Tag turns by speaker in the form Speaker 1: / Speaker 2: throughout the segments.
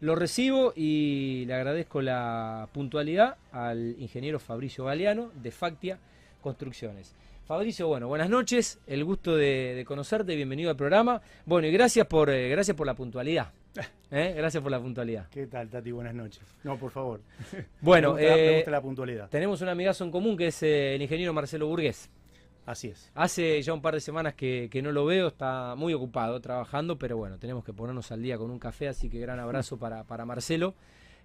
Speaker 1: Lo recibo y le agradezco la puntualidad al ingeniero Fabricio Galeano de Factia Construcciones. Fabricio, bueno, buenas noches, el gusto de, conocerte, bienvenido al programa. Bueno, y gracias por, eh, gracias por la puntualidad. ¿Eh? Gracias por la puntualidad.
Speaker 2: ¿Qué tal, Tati? Buenas noches. No, por favor.
Speaker 1: Bueno,
Speaker 2: me gusta, me gusta la puntualidad.
Speaker 1: Tenemos un amigazo en común que es el ingeniero Marcelo Burgués.
Speaker 2: Así es.
Speaker 1: Hace ya un par de semanas que, no lo veo, está muy ocupado trabajando, pero bueno, tenemos que ponernos al día con un café, así que gran abrazo para, Marcelo,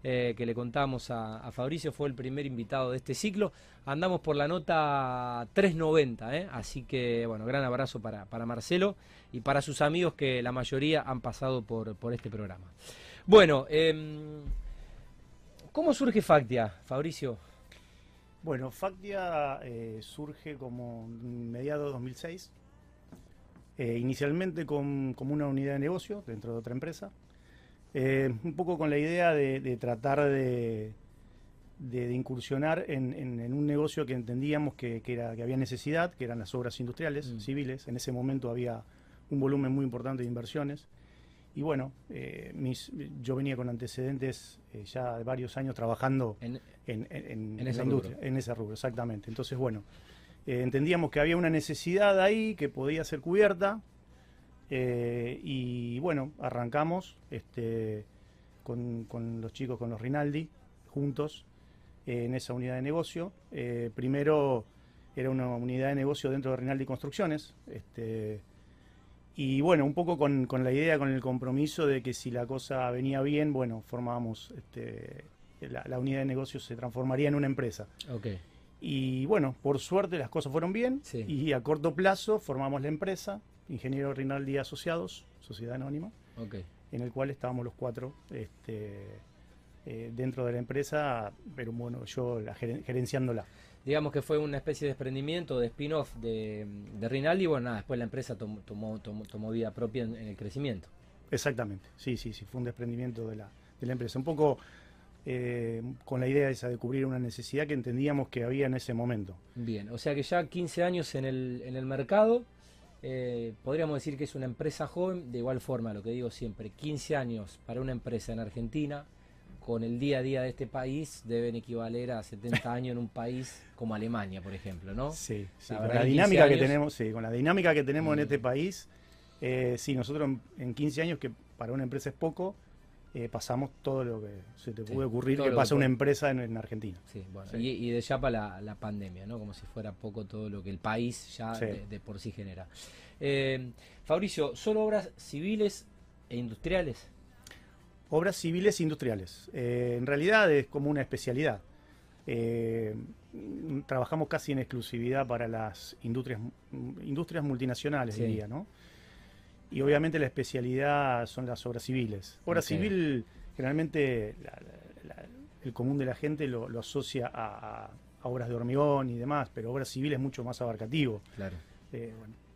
Speaker 1: eh, que le contamos a, Fabricio, fue el primer invitado de este ciclo. Andamos por la nota 390, ¿eh? así que bueno, gran abrazo para, Marcelo y para sus amigos que la mayoría han pasado por, por este programa. Bueno, em, ¿cómo surge Factia, Fabricio?
Speaker 2: Bueno, Factia eh, surge como mediados de 2006, eh, inicialmente como una unidad de negocio dentro de otra empresa, eh, un poco con la idea de, tratar de, incursionar en, un negocio que entendíamos que, era, que había necesidad, que eran las obras industriales, mm. civiles. En ese momento había un volumen muy importante de inversiones. Y bueno, eh, mis, yo venía con antecedentes eh, ya de varios años trabajando en, esa industria, en ese rubro, exactamente. Entonces, bueno, eh, entendíamos que había una necesidad ahí que podía ser cubierta. y bueno, arrancamos este, con, con, los chicos, con los Rinaldi, juntos, en esa unidad de negocio. primero era una unidad de negocio dentro de Rinaldi Construcciones. Este, y bueno, un poco con, la idea, con el compromiso de que si la cosa venía bien, bueno, formábamos, este, la, unidad de negocios se transformaría en una empresa.
Speaker 1: Okay.
Speaker 2: Y bueno, por suerte las cosas fueron bien y a corto plazo formamos la empresa, Ingeniero Rinaldi Asociados, Sociedad Anónima,
Speaker 1: okay.
Speaker 2: en el cual estábamos los cuatro este, eh, dentro de la empresa, pero bueno, yo la, gerenciándola
Speaker 1: digamos que fue una especie de desprendimiento, de spin-off de, de Rinaldi, bueno, nada, después la empresa tomó, tomó, tomó, vida propia en, el crecimiento.
Speaker 2: Exactamente, sí, sí, sí, fue un desprendimiento de la, de la empresa. Un poco eh, con la idea esa de cubrir una necesidad que entendíamos que había en ese momento.
Speaker 1: Bien, o sea que ya 15 años en el, en el mercado, eh, podríamos decir que es una empresa joven, de igual forma, lo que digo siempre, 15 años para una empresa en Argentina, con el día a día de este país deben equivaler a 70 años en un país como Alemania, por ejemplo, ¿no?
Speaker 2: Sí, con la dinámica que tenemos, sí, con la dinámica que tenemos en mm. este país, eh, sí, nosotros en, 15 años, que para una empresa es poco, eh, pasamos todo lo que se te puede ocurrir que pasa una empresa en, Argentina.
Speaker 1: Sí, bueno, Y, de ya para la, pandemia, ¿no? Como si fuera poco todo lo que el país ya de, por sí genera. Eh, Fabricio, ¿solo obras civiles e industriales?
Speaker 2: Obras civiles e industriales. Eh, en realidad es como una especialidad. Eh, trabajamos casi en exclusividad para las industrias, industrias multinacionales, diría, ¿no? Y obviamente la especialidad son las obras civiles. Obra civil, generalmente el común de la gente lo, asocia a, obras de hormigón y demás, pero obra civil es mucho más abarcativo.
Speaker 1: Claro.
Speaker 2: Eh, es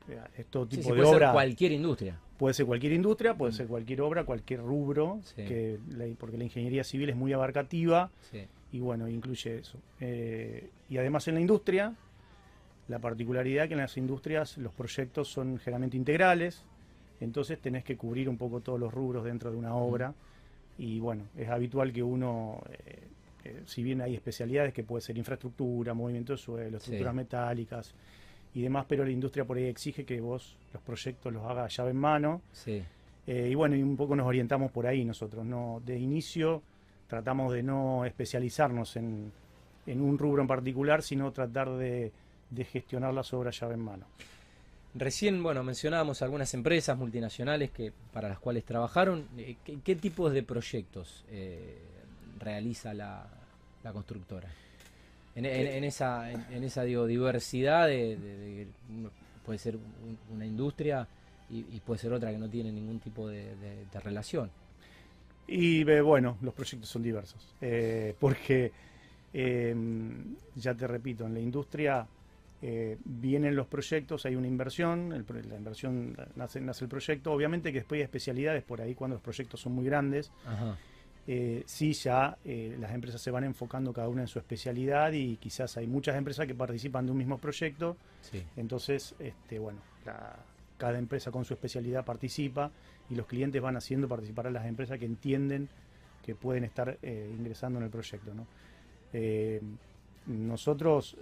Speaker 2: todo tipo de obra.
Speaker 1: cualquier industria.
Speaker 2: Puede ser cualquier industria, puede ser cualquier obra, cualquier rubro, que porque la ingeniería civil es muy abarcativa y bueno, incluye eso. Eh, y además en la industria, la particularidad que en las industrias los proyectos son generalmente integrales, entonces tenés que cubrir un poco todos los rubros dentro de una mm. obra y bueno, es habitual que uno... Eh, eh, si bien hay especialidades que puede ser infraestructura, movimiento de suelo, estructuras metálicas, y demás, pero la industria por ahí exige que vos los proyectos los hagas llave en mano.
Speaker 1: Sí.
Speaker 2: Eh, y bueno, y un poco nos orientamos por ahí nosotros. no De inicio tratamos de no especializarnos en, un rubro en particular, sino tratar de, gestionar las obras llave en mano.
Speaker 1: Recién, bueno, mencionábamos algunas empresas multinacionales que para las cuales trabajaron. Eh, ¿Qué, tipos de proyectos eh, realiza la constructora? En, esa, en, esa digo, diversidad de, puede ser una industria y, puede ser otra que no tiene ningún tipo de, relación.
Speaker 2: Y bueno, los proyectos son diversos, eh, porque em, ya te repito, en la industria eh, vienen los proyectos, hay una inversión, la inversión nace, nace el proyecto, obviamente que después hay especialidades por ahí cuando los proyectos son muy grandes.
Speaker 1: Ajá
Speaker 2: eh, sí ya eh, las empresas se van enfocando cada una en su especialidad y quizás hay muchas empresas que participan de un mismo proyecto. Entonces, este, bueno, cada empresa con su especialidad participa y los clientes van haciendo participar a las empresas que entienden que pueden estar eh, ingresando en el proyecto. ¿no? Nosotros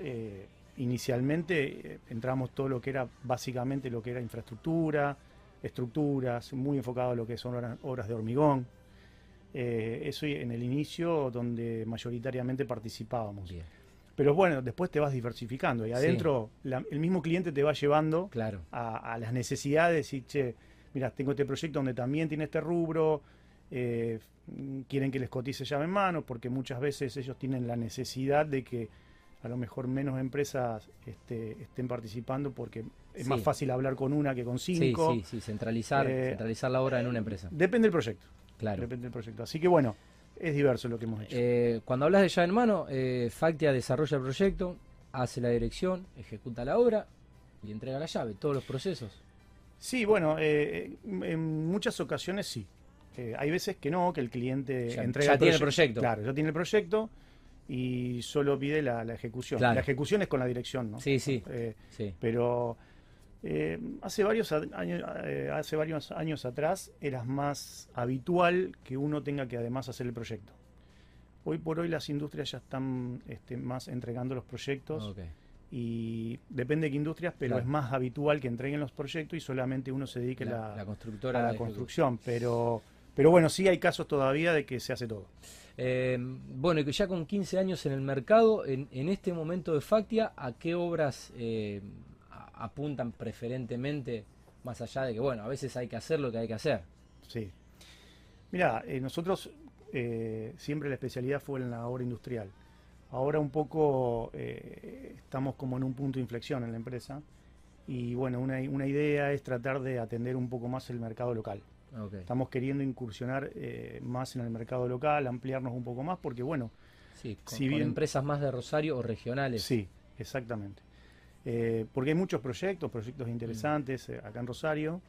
Speaker 2: inicialmente entramos todo lo que era básicamente lo que era infraestructura, estructuras, muy enfocado a lo que son obras de hormigón. Eso en el inicio donde mayoritariamente participábamos.
Speaker 1: Bien.
Speaker 2: Pero bueno, después te vas diversificando y adentro la- el mismo cliente te va llevando
Speaker 1: Claro.
Speaker 2: a, a las necesidades y, che, mira, tengo este proyecto donde también tiene este rubro, eh, quieren que les cotice llave en mano, porque muchas veces ellos tienen la necesidad de que a lo mejor menos empresas este, estén participando porque es
Speaker 1: Sí.
Speaker 2: más fácil hablar con una que con
Speaker 1: Sí,
Speaker 2: cinco.
Speaker 1: sí, sí, centralizar,
Speaker 2: Eh,
Speaker 1: centralizar la obra en una empresa.
Speaker 2: Depende del proyecto.
Speaker 1: Claro.
Speaker 2: Depende del proyecto. Así que bueno, es diverso lo que hemos hecho.
Speaker 1: Eh, cuando hablas de llave en mano, eh, Factia desarrolla el proyecto, hace la dirección, ejecuta la obra y entrega la llave, todos los procesos.
Speaker 2: Sí, bueno, eh, en muchas ocasiones sí. Hay veces que no, que el cliente
Speaker 1: Ya-
Speaker 2: entrega
Speaker 1: ya tiene el
Speaker 2: proye-
Speaker 1: proyecto.
Speaker 2: Claro, ya tiene el proyecto y solo pide la, la ejecución.
Speaker 1: Claro.
Speaker 2: La ejecución es con la dirección, ¿no?
Speaker 1: Sí, sí, sí.
Speaker 2: pero eh, hace varios años, eh, hace varios años atrás era más habitual que uno tenga que además hacer el proyecto. Hoy por hoy las industrias ya están este, más entregando los proyectos y depende de qué industrias, pero
Speaker 1: Claro.
Speaker 2: es más habitual que entreguen los proyectos y solamente uno se dedique
Speaker 1: La,
Speaker 2: la-
Speaker 1: la constructora.
Speaker 2: a la construcción. Pero, pero bueno, sí hay casos todavía de que se hace todo.
Speaker 1: Eh, bueno, y que ya con 15 años en el mercado, en, en este momento de Factia, ¿a qué obras apuntan preferentemente? Más allá de que, bueno, a veces hay que hacer lo que hay que hacer.
Speaker 2: Sí. Mira, eh, nosotros eh, siempre la especialidad fue en la obra industrial. Ahora un poco eh, estamos como en un punto de inflexión en la empresa y bueno, una, una idea es tratar de atender un poco más el mercado local. Estamos queriendo incursionar más en el mercado local, ampliarnos un poco más porque bueno,
Speaker 1: Sí, con,
Speaker 2: Si
Speaker 1: con
Speaker 2: bien-
Speaker 1: empresas más de Rosario o regionales.
Speaker 2: Sí, exactamente. Eh, porque hay muchos proyectos, proyectos interesantes eh, acá en Rosario,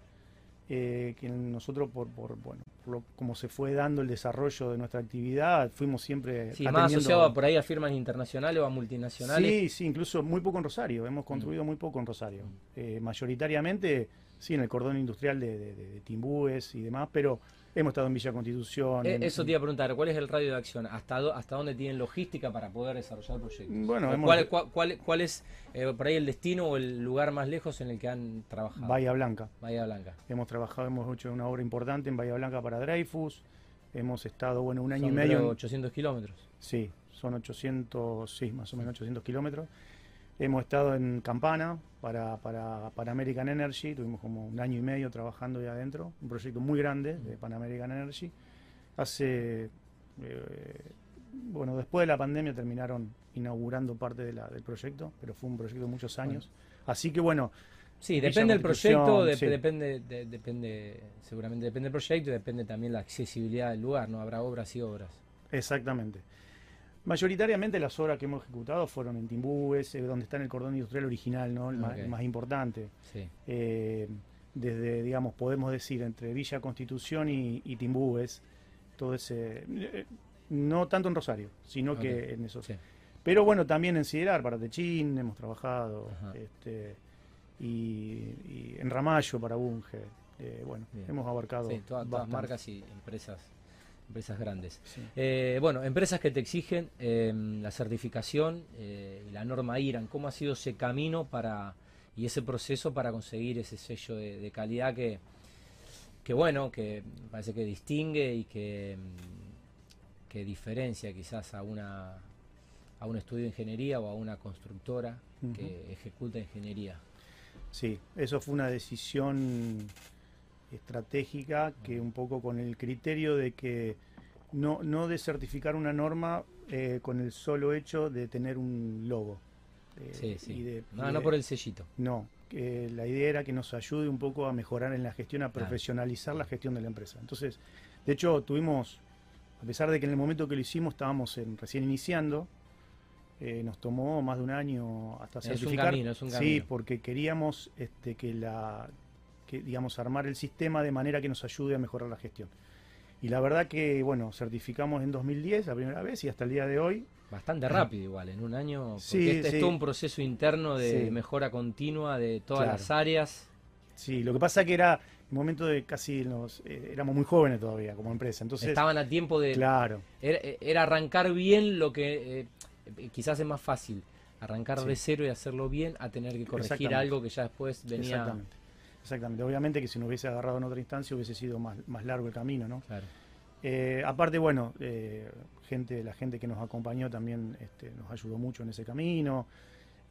Speaker 2: eh, que nosotros por, por bueno, por lo- como se fue dando el desarrollo de nuestra actividad, fuimos siempre
Speaker 1: Sí, más asociado a por ahí a firmas internacionales o a multinacionales.
Speaker 2: Sí, sí, incluso muy poco en Rosario, hemos construido muy poco en Rosario. Eh, mayoritariamente, sí, en el cordón industrial de, de- de- de Timbúes y demás, pero hemos estado en Villa Constitución.
Speaker 1: Eh,
Speaker 2: en-
Speaker 1: eso te iba a preguntar, ¿cuál es el radio de acción? ¿Hasta, do- hasta dónde tienen logística para poder desarrollar proyectos?
Speaker 2: Bueno,
Speaker 1: ¿O
Speaker 2: hemos-
Speaker 1: ¿Cuál, cuál, cuál- cuál es eh, por ahí el destino o el lugar más lejos en el que han trabajado?
Speaker 2: Bahía Blanca.
Speaker 1: Bahía Blanca.
Speaker 2: Hemos trabajado, hemos hecho una obra importante en Bahía Blanca para Dreyfus. Hemos estado, bueno, un año
Speaker 1: Son,
Speaker 2: y medio.
Speaker 1: creo,
Speaker 2: en-
Speaker 1: 800 kilómetros.
Speaker 2: Sí, son 800, sí, más o menos 800 kilómetros. Hemos estado en Campana para, para, para American Energy, tuvimos como un año y medio trabajando ahí adentro, un proyecto muy grande de Pan American Energy. Hace, eh, bueno, después de la pandemia terminaron inaugurando parte de la- del proyecto, pero fue un proyecto de muchos años. Así que bueno,
Speaker 1: Sí, depende del proyecto,
Speaker 2: sí.
Speaker 1: depende, de- depende, seguramente depende del proyecto y depende también la accesibilidad del lugar, ¿no? Habrá obras y obras.
Speaker 2: Exactamente. Mayoritariamente las obras que hemos ejecutado fueron en Timbúes, eh, donde está en el cordón industrial original, ¿no? el, más, el más importante.
Speaker 1: Sí.
Speaker 2: Eh, desde, digamos, podemos decir, entre Villa Constitución y, y Timbúes, todo ese... eh, no tanto en Rosario, sino que en esos...
Speaker 1: sí.
Speaker 2: Pero bueno, también en Siderar, para Techín hemos trabajado, este, y, y en Ramallo para Bunge. Eh, bueno,
Speaker 1: Bien.
Speaker 2: hemos abarcado
Speaker 1: Sí, todas, todas marcas y empresas, empresas grandes.
Speaker 2: Sí.
Speaker 1: Eh, bueno, empresas que te exigen eh, la certificación eh, la norma IRAN, ¿cómo ha sido ese camino para y ese proceso para conseguir ese sello de, de calidad que, que bueno, que parece que distingue y que, mm, que diferencia quizás a una a un estudio de ingeniería o a una constructora que ejecuta ingeniería?
Speaker 2: Sí, eso fue una decisión estratégica que un poco con el criterio de que no, no de certificar una norma eh, con el solo hecho de tener un logo. Eh,
Speaker 1: Sí,
Speaker 2: y
Speaker 1: sí.
Speaker 2: de-
Speaker 1: no,
Speaker 2: y
Speaker 1: no por el sellito.
Speaker 2: No, que la idea era que nos ayude un poco a mejorar en la gestión, a
Speaker 1: Claro.
Speaker 2: profesionalizar la gestión de la empresa. Entonces, de hecho, tuvimos, a pesar de que en el momento que lo hicimos estábamos en- recién iniciando, eh, nos tomó más de un año hasta
Speaker 1: Es un camino, es un
Speaker 2: Sí,
Speaker 1: camino.
Speaker 2: porque queríamos este, que la, que, digamos, armar el sistema de manera que nos ayude a mejorar la gestión. Y la verdad que, bueno, certificamos en 2010 la primera vez y hasta el día de hoy
Speaker 1: Bastante rápido igual, en un año. Porque
Speaker 2: Sí,
Speaker 1: este
Speaker 2: sí.
Speaker 1: es todo un proceso interno de
Speaker 2: Sí.
Speaker 1: mejora continua de todas
Speaker 2: Claro.
Speaker 1: las áreas.
Speaker 2: Sí, lo que pasa que era, un momento de casi nos eh, éramos muy jóvenes todavía como empresa. Entonces,
Speaker 1: Estaban a tiempo de...
Speaker 2: claro,
Speaker 1: Era, era arrancar bien lo que eh, eh, quizás es más fácil. Arrancar de cero y hacerlo bien a tener que corregir algo que ya después venía...
Speaker 2: exactamente. Exactamente. Obviamente que si nos hubiese agarrado en otra instancia hubiese sido más, más largo el camino, ¿no?
Speaker 1: Claro.
Speaker 2: Eh, aparte, bueno, eh, gente, la gente que nos acompañó también este, nos ayudó mucho en ese camino.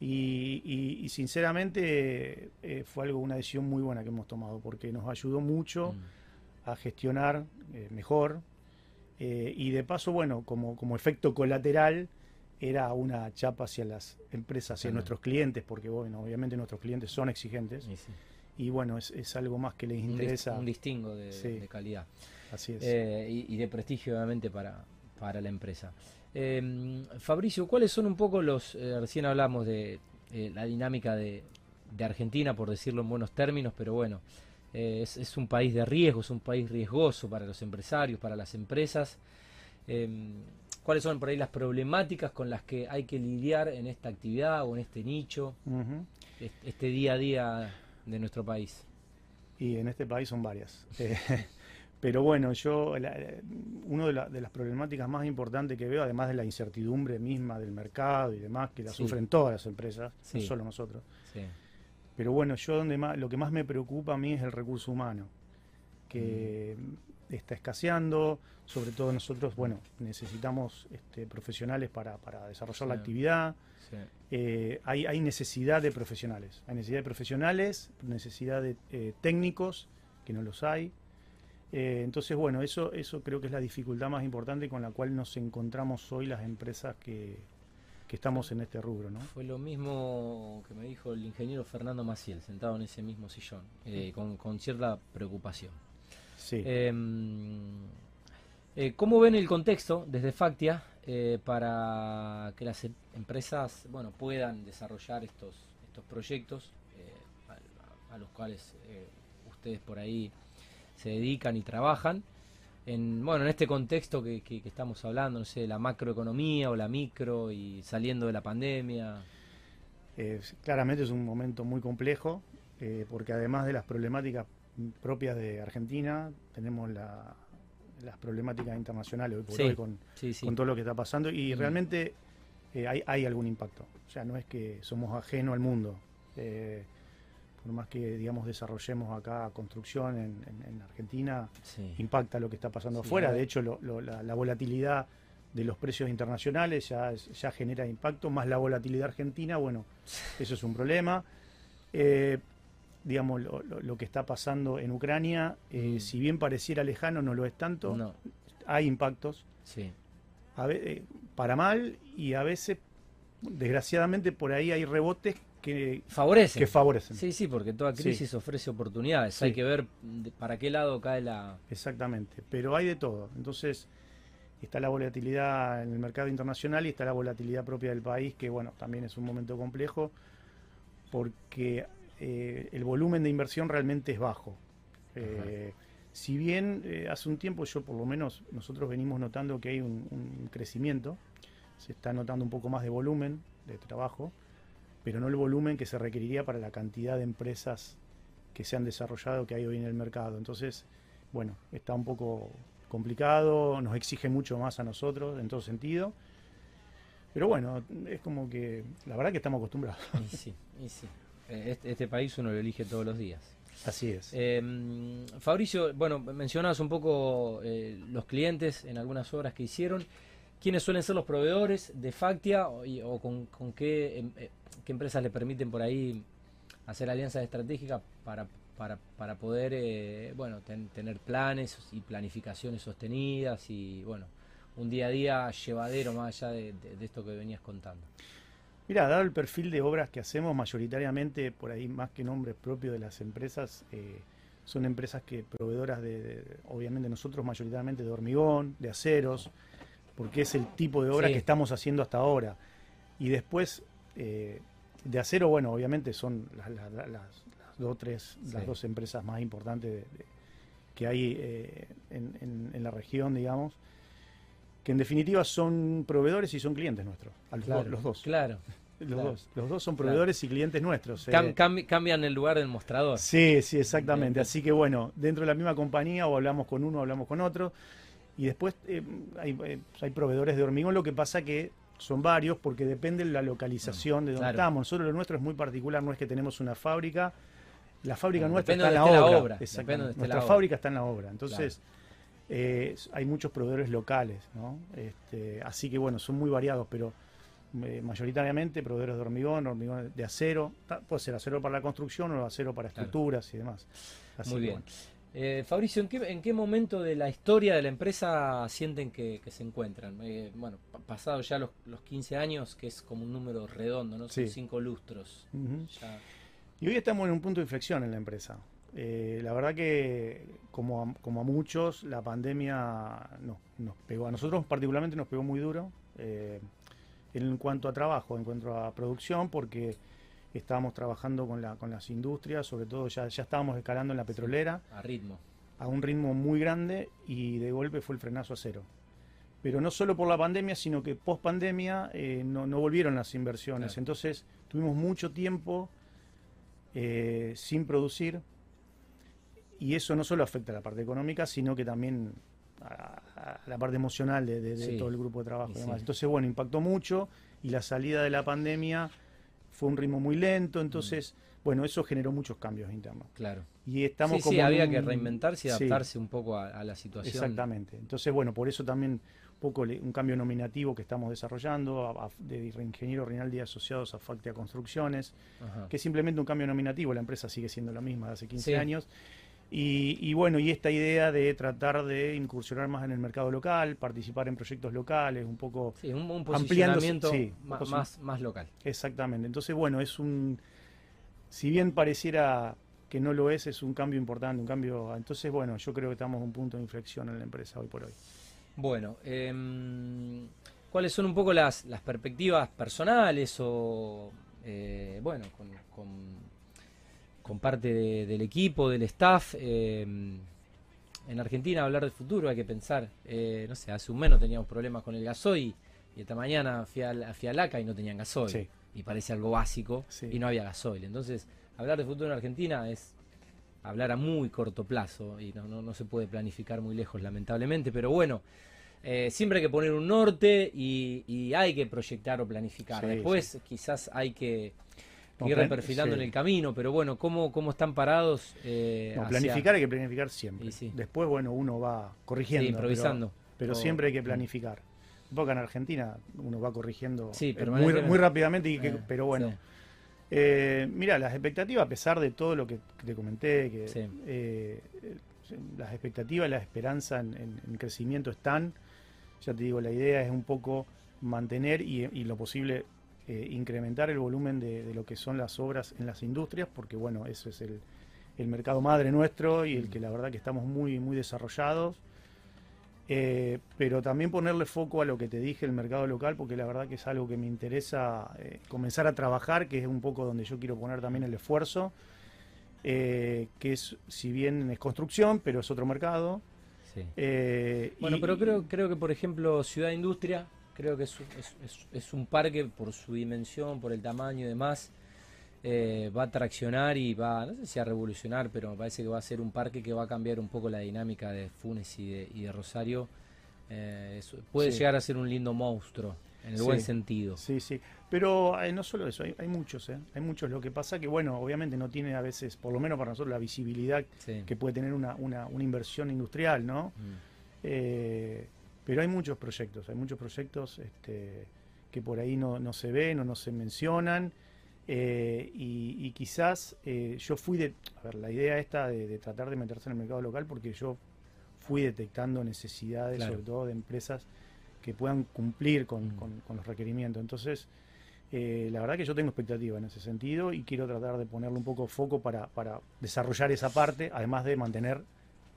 Speaker 2: Y, y- y sinceramente eh, fue algo, una decisión muy buena que hemos tomado, porque nos ayudó mucho
Speaker 1: Mm.
Speaker 2: a gestionar eh, mejor. y de paso, bueno, como, como efecto colateral, era una chapa hacia las empresas, hacia
Speaker 1: Claro.
Speaker 2: nuestros clientes, porque bueno, obviamente nuestros clientes son exigentes.
Speaker 1: Y sí.
Speaker 2: Y bueno, es, es algo más que les interesa.
Speaker 1: un distingo de,
Speaker 2: Sí.
Speaker 1: de calidad.
Speaker 2: Así es.
Speaker 1: Eh, y, y de prestigio obviamente para, para la empresa. Eh, Fabricio, ¿cuáles son un poco los, eh, recién hablamos de eh, la dinámica de, de Argentina, por decirlo en buenos términos, pero bueno, es, es un país de riesgo, es un país riesgoso para los empresarios, para las empresas. Eh, ¿Cuáles son por ahí las problemáticas con las que hay que lidiar en esta actividad o en este nicho, este día a día de nuestro país?
Speaker 2: Y en este país son varias. Eh, pero bueno, yo, una de, la- de las problemáticas más importantes que veo, además de la incertidumbre misma del mercado y demás, que la
Speaker 1: Sí.
Speaker 2: sufren todas las empresas,
Speaker 1: Sí.
Speaker 2: no solo nosotros.
Speaker 1: Sí.
Speaker 2: Pero bueno, yo donde más, lo que más me preocupa a mí es el recurso humano, que está escaseando, sobre todo nosotros, bueno, necesitamos este, profesionales para, para desarrollar la actividad.
Speaker 1: sí.
Speaker 2: Eh, hay, hay necesidad de profesionales. Hay necesidad de profesionales, necesidad de eh, técnicos, que no los hay. Eh, entonces, bueno, eso, eso creo que es la dificultad más importante con la cual nos encontramos hoy las empresas que, que estamos en este rubro, ¿no?
Speaker 1: Fue lo mismo que me dijo el ingeniero Fernando Maciel, sentado en ese mismo sillón, eh, con, con cierta preocupación.
Speaker 2: Sí.
Speaker 1: Eh, eh, ¿Cómo ven el contexto desde Factia eh, para que las em- empresas bueno, puedan desarrollar estos, estos proyectos eh, a, a los cuales ustedes por ahí se dedican y trabajan? En, bueno, en este contexto que, que- que estamos hablando, no sé, la macroeconomía o la micro y saliendo de la pandemia.
Speaker 2: Claramente es un momento muy complejo, porque además de las problemáticas propias de Argentina, tenemos la- las problemáticas internacionales hoy por
Speaker 1: Sí.
Speaker 2: hoy con,
Speaker 1: Sí, sí.
Speaker 2: con todo lo que está pasando y realmente eh, hay, hay algún impacto. O sea, no es que somos ajenos al mundo. Eh, por más que, digamos, desarrollemos acá construcción en, en- en Argentina, impacta lo que está pasando afuera. De hecho, lo- lo- la, la volatilidad de los precios internacionales ya, es- ya genera impacto, más la volatilidad argentina, bueno, eso es un problema. Eh, digamos, lo, lo- lo que está pasando en Ucrania, eh,
Speaker 1: Mm.
Speaker 2: si bien pareciera lejano, no lo es tanto.
Speaker 1: No,
Speaker 2: Hay impactos,
Speaker 1: sí.
Speaker 2: a eh, para mal, y a veces, desgraciadamente, por ahí hay rebotes que,
Speaker 1: Favorece.
Speaker 2: que favorecen.
Speaker 1: Sí, sí, porque toda
Speaker 2: Sí.
Speaker 1: crisis ofrece oportunidades.
Speaker 2: Sí.
Speaker 1: Hay que ver para qué lado cae la.
Speaker 2: Exactamente, pero hay de todo. Entonces, está la volatilidad en el mercado internacional y está la volatilidad propia del país, que bueno, también es un momento complejo, porque eh, el volumen de inversión realmente es bajo. Eh, si bien eh, hace un tiempo yo por lo menos nosotros venimos notando que hay un, un crecimiento, se está notando un poco más de volumen de trabajo, pero no el volumen que se requeriría para la cantidad de empresas que se han desarrollado que hay hoy en el mercado. Entonces, bueno, está un poco complicado, nos exige mucho más a nosotros en todo sentido. Pero bueno, es como que la verdad que estamos acostumbrados.
Speaker 1: Y sí, y sí. Eh, Este, este país uno lo elige todos los días.
Speaker 2: Así es.
Speaker 1: Eh, Fabricio, bueno, mencionabas un poco eh, los clientes en algunas obras que hicieron. ¿Quiénes suelen ser los proveedores de Factia o, y- o con, con qué, em- eh, qué empresas le permiten por ahí hacer alianzas estratégicas para, para, para poder eh, bueno, ten- tener planes y planificaciones sostenidas y bueno, un día a día llevadero más allá de, de- de esto que venías contando?
Speaker 2: Mira, dado el perfil de obras que hacemos, mayoritariamente, por ahí más que nombres propios de las empresas, eh, son empresas que proveedoras de, de- obviamente nosotros mayoritariamente de hormigón, de aceros, porque es el tipo de obra
Speaker 1: Sí.
Speaker 2: que estamos haciendo hasta ahora. Y después, eh, de acero, bueno, obviamente son las, las- las- las dos, tres, las dos empresas más importantes de- de- que hay eh, en, en- en la región, digamos, que en definitiva son proveedores y son clientes nuestros, a los, dos, los dos.
Speaker 1: Claro,
Speaker 2: Los dos, los dos son proveedores y clientes nuestros.
Speaker 1: Eh. cambian el lugar del mostrador.
Speaker 2: Sí, sí, exactamente. Así que bueno, dentro de la misma compañía o hablamos con uno o hablamos con otro. Y después eh, hay, eh, hay, proveedores de hormigón, lo que pasa que son varios porque depende de la localización de donde estamos. Nosotros lo nuestro es muy particular, no es que tenemos una fábrica. La fábrica nuestra está en la obra. Nuestra fábrica está en la obra. Entonces, hay muchos proveedores locales, ¿no? Este, así que bueno, son muy variados, pero eh, mayoritariamente proveedores de hormigón, hormigón de acero, puede ser acero para la construcción o acero para estructuras y demás.
Speaker 1: Muy bien. Eh, Fabricio, ¿en qué, momento de la historia de la empresa sienten que, se encuentran? Eh, bueno, pasado ya los, 15 años, que es como un número redondo, ¿no? Son cinco lustros.
Speaker 2: Y hoy estamos en un punto de inflexión en la empresa. La verdad que, como a, como a muchos, la pandemia no, nos pegó. A nosotros particularmente nos pegó muy duro en cuanto a trabajo, en cuanto a producción, porque estábamos trabajando con, la, con las industrias, sobre todo ya, ya estábamos escalando en la petrolera.
Speaker 1: a ritmo.
Speaker 2: A un ritmo muy grande y de golpe fue el frenazo a cero. Pero no solo por la pandemia, sino que post pandemia eh, no, volvieron las inversiones. Entonces tuvimos mucho tiempo eh, sin producir y eso no solo afecta a la parte económica, sino que también a, la parte emocional de, todo el grupo de trabajo. Entonces, bueno, impactó mucho y la salida de la pandemia fue un ritmo muy lento, entonces, mm. bueno, eso generó muchos cambios internos.
Speaker 1: Claro.
Speaker 2: Y estamos
Speaker 1: sí, había que reinventarse y adaptarse un poco a, la situación.
Speaker 2: Exactamente. Entonces, bueno, por eso también un poco un cambio nominativo que estamos desarrollando de ingeniero Rinaldi asociados a Factia Construcciones, que es simplemente un cambio nominativo, la empresa sigue siendo la misma de hace 15 años y, bueno, y esta idea de tratar de incursionar más en el mercado local, participar en proyectos locales, un poco
Speaker 1: sí, un, posicionamiento más, más, local.
Speaker 2: Exactamente. Entonces, bueno, es un, si bien pareciera que no lo es, es un cambio importante, un cambio. Entonces, bueno, yo creo que estamos en un punto de inflexión en la empresa hoy por hoy.
Speaker 1: Bueno, eh, ¿cuáles son un poco las, las perspectivas personales o, eh, bueno, con con parte del equipo, del staff. Eh, en Argentina hablar de futuro hay que pensar, eh, no sé, hace un mes no teníamos problemas con el gasoil y esta mañana fui a, a Laca y no tenían gasoil. Y parece algo básico y no había gasoil. Entonces, hablar de futuro en Argentina es hablar a muy corto plazo y no, no, se puede planificar muy lejos, lamentablemente, pero bueno. Eh, siempre hay que poner un norte y, hay que proyectar o planificar. Después quizás hay que ir perfilando en el camino, pero bueno, ¿cómo, cómo están parados?
Speaker 2: Eh, planificar hay que planificar siempre. Después, bueno, uno va corrigiendo.
Speaker 1: improvisando.
Speaker 2: Pero, siempre hay que planificar. Porque en Argentina uno va corrigiendo eh, muy, muy, rápidamente, y eh, pero bueno. mira, las expectativas, a pesar de todo lo que te comenté, que las expectativas, la esperanza en, crecimiento están. Ya te digo, la idea es un poco mantener y, y lo posible eh, incrementar el volumen de, lo que son las obras en las industrias, porque bueno, eso es el, mercado madre nuestro y el que la verdad que estamos muy, muy desarrollados. Eh, pero también ponerle foco a lo que te dije, el mercado local, porque la verdad que es algo que me interesa eh, comenzar a trabajar, que es un poco donde yo quiero poner también el esfuerzo, que es, si bien es construcción, pero es otro mercado.
Speaker 1: bueno, pero creo, creo que por ejemplo Ciudad Industria Creo que es, es, un parque por su dimensión, por el tamaño y demás. Eh, va a traccionar y va, no sé si a revolucionar, pero me parece que va a ser un parque que va a cambiar un poco la dinámica de Funes y de, y de Rosario. Eh, puede llegar a ser un lindo monstruo, en el buen sentido.
Speaker 2: Sí, sí. Pero eh, no solo eso, hay, muchos, hay muchos. Lo que pasa que, bueno, obviamente no tiene a veces, por lo menos para nosotros, la visibilidad que puede tener una, una, una inversión industrial, ¿no? Mm. Pero hay muchos proyectos, hay muchos proyectos este, que por ahí no, se ven o no se mencionan. Eh, y, quizás eh, yo fui de. A ver, la idea esta de, tratar de meterse en el mercado local, porque yo fui detectando necesidades, sobre todo de empresas que puedan cumplir con, mm. los requerimientos. Entonces, eh, la verdad que yo tengo expectativa en ese sentido y quiero tratar de ponerle un poco foco para, para desarrollar esa parte, además de mantener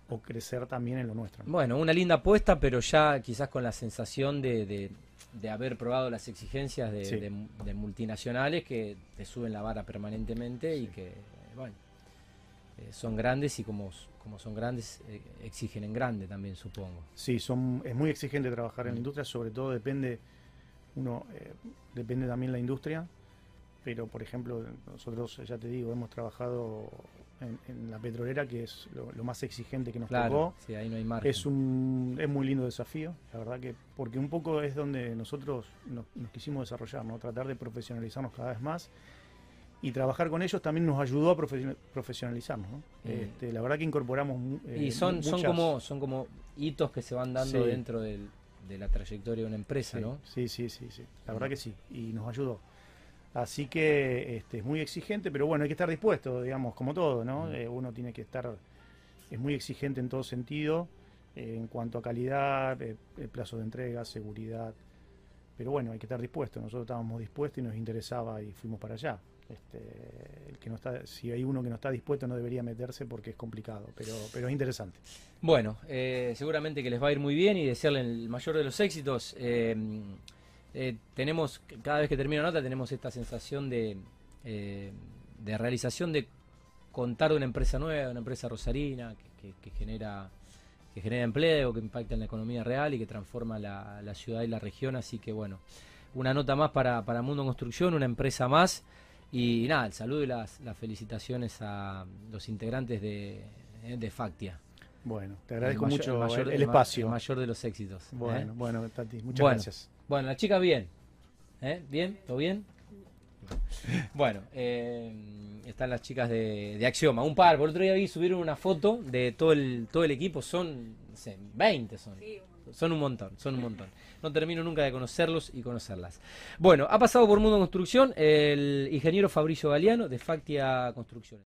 Speaker 2: o crecer también en lo nuestro.
Speaker 1: Bueno, una linda apuesta, pero ya quizás con la sensación de, de, haber probado las exigencias de, multinacionales que te suben la vara permanentemente y que, bueno, eh, son grandes y como, como son grandes, eh, exigen en grande también, supongo.
Speaker 2: Sí, son, es muy exigente trabajar en la industria, sobre todo depende, uno, eh, depende también la industria. pero por ejemplo, nosotros, ya te digo, hemos trabajado en, la petrolera, que es lo, más exigente que nos
Speaker 1: claro,
Speaker 2: tocó.
Speaker 1: Sí, ahí no hay margen.
Speaker 2: Es un es muy lindo desafío, la verdad que, porque un poco es donde nosotros nos, quisimos desarrollar, ¿no? tratar de profesionalizarnos cada vez más y trabajar con ellos también nos ayudó a profesionalizarnos. ¿no? Mm. Este, la verdad que incorporamos.
Speaker 1: Eh, y son, son, como, son como hitos que se van dando dentro de la trayectoria de una empresa, ¿no?
Speaker 2: Sí, sí, sí, sí. La verdad que sí. Y nos ayudó. Así que este, es muy exigente, pero bueno, hay que estar dispuesto, digamos, como todo, ¿no? Mm. Eh, uno tiene que estar. Es muy exigente en todo sentido, eh, en cuanto a calidad, plazo de entrega, seguridad. Pero bueno, hay que estar dispuesto. Nosotros estábamos dispuestos y nos interesaba y fuimos para allá. Este, el que no está, si hay uno que no está dispuesto no debería meterse porque es complicado, pero, pero es interesante.
Speaker 1: Bueno, eh, seguramente que les va a ir muy bien y desearle el mayor de los éxitos. Eh, eh, tenemos, cada vez que termino nota, tenemos esta sensación de, de realización de contar de una empresa nueva, una empresa rosarina que, genera que genera empleo, que impacta en la economía real y que transforma la, la ciudad y la región. Así que bueno, una nota más para, para Mundo Construcción, una empresa más. Y nada, el saludo y las, felicitaciones a los integrantes de, eh, de Factia.
Speaker 2: Bueno, te agradezco mucho el, espacio.
Speaker 1: El mayor de los éxitos. ¿eh?
Speaker 2: Bueno, bueno, Tati, muchas gracias.
Speaker 1: Bueno, la chica bien. ¿Eh? ¿Bien? ¿Todo bien? Bueno, están las chicas de, de, Axioma, un par. Por otro día vi subieron una foto de todo el todo el equipo, son no sé, 20 son. Son un montón, son un montón. No termino nunca de conocerlos y conocerlas. Bueno, ha pasado por Mundo Construcción el ingeniero Fabricio Galeano de Factia Construcciones.